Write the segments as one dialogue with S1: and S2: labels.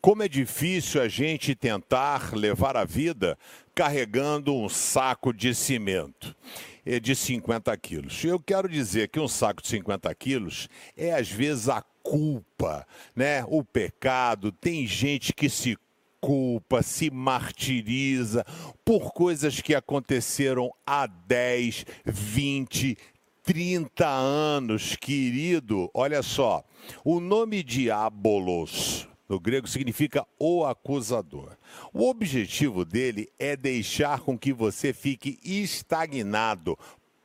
S1: Como é difícil a gente tentar levar a vida carregando um saco de cimento de 50 quilos. Eu quero dizer que um saco de 50 quilos é às vezes a culpa, né? O pecado. Tem gente que se culpa, se martiriza por coisas que aconteceram há 10, 20, 30 anos, querido. Olha só, o nome diabolos no grego significa o acusador. O objetivo dele é deixar com que você fique estagnado,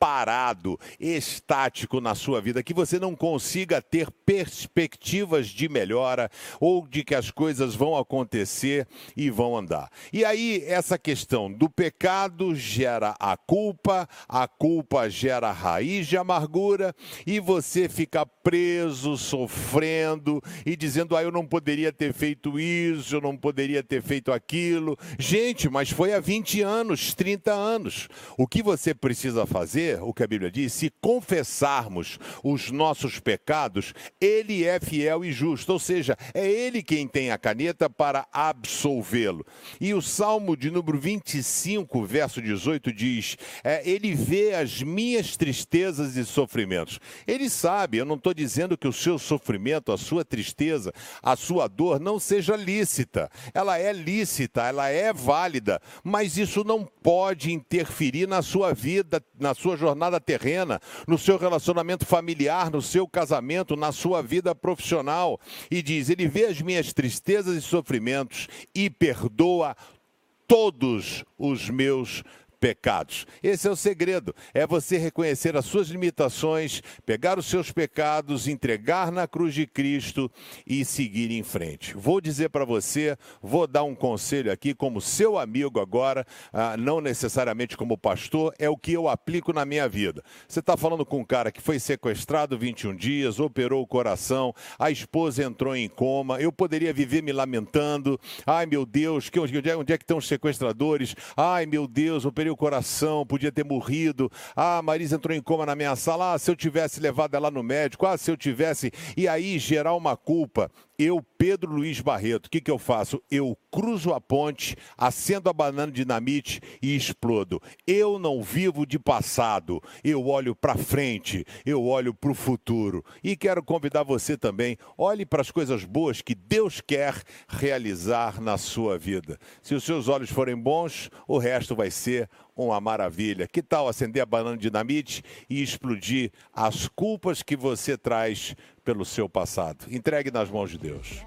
S1: parado, estático na sua vida, que você não consiga ter perspectivas de melhora ou de que as coisas vão acontecer e vão andar. E aí, essa questão do pecado gera a culpa, a culpa gera a raiz de amargura e você fica preso, sofrendo e dizendo: ah, eu não poderia ter feito isso, eu não poderia ter feito aquilo. Gente, mas foi há 20 anos, 30 anos. O que você precisa fazer o que a Bíblia diz, se confessarmos os nossos pecados, ele é fiel e justo, ou seja, é ele quem tem a caneta para absolvê-lo. E o Salmo de número 25, verso 18 diz: é, Ele vê as minhas tristezas e sofrimentos. Ele sabe, eu não estou dizendo que o seu sofrimento, a sua tristeza, a sua dor não seja lícita. Ela é lícita, ela é válida, mas isso não pode interferir na sua vida, na sua jornada terrena, no seu relacionamento familiar, no seu casamento, na sua vida profissional. E diz: Ele vê as minhas tristezas e sofrimentos e perdoa todos os meus. Esse é o segredo, é você reconhecer as suas limitações, pegar os seus pecados, entregar na cruz de Cristo e seguir em frente. Vou dizer para você, vou dar um conselho aqui como seu amigo agora, ah, não necessariamente como pastor, é o que eu aplico na minha vida. Você está falando com um cara que foi sequestrado 21 dias, operou o coração, a esposa entrou em coma, eu poderia viver me lamentando, ai meu Deus, que, onde, é, onde é que estão os sequestradores? Ai meu Deus, operei o coração, podia ter morrido. Ah, Marisa entrou em coma na minha sala. Ah, se eu tivesse levado ela no médico. Ah, se eu tivesse. E aí gerar uma culpa eu, Pedro Luiz Barreto, o que, que eu faço? Eu cruzo a ponte, acendo a banana dinamite e explodo. Eu não vivo de passado, eu olho para frente, eu olho para o futuro. E quero convidar você também, olhe para as coisas boas que Deus quer realizar na sua vida. Se os seus olhos forem bons, o resto vai ser uma maravilha. Que tal acender a banana dinamite e explodir as culpas que você traz pelo seu passado? Entregue nas mãos de Deus.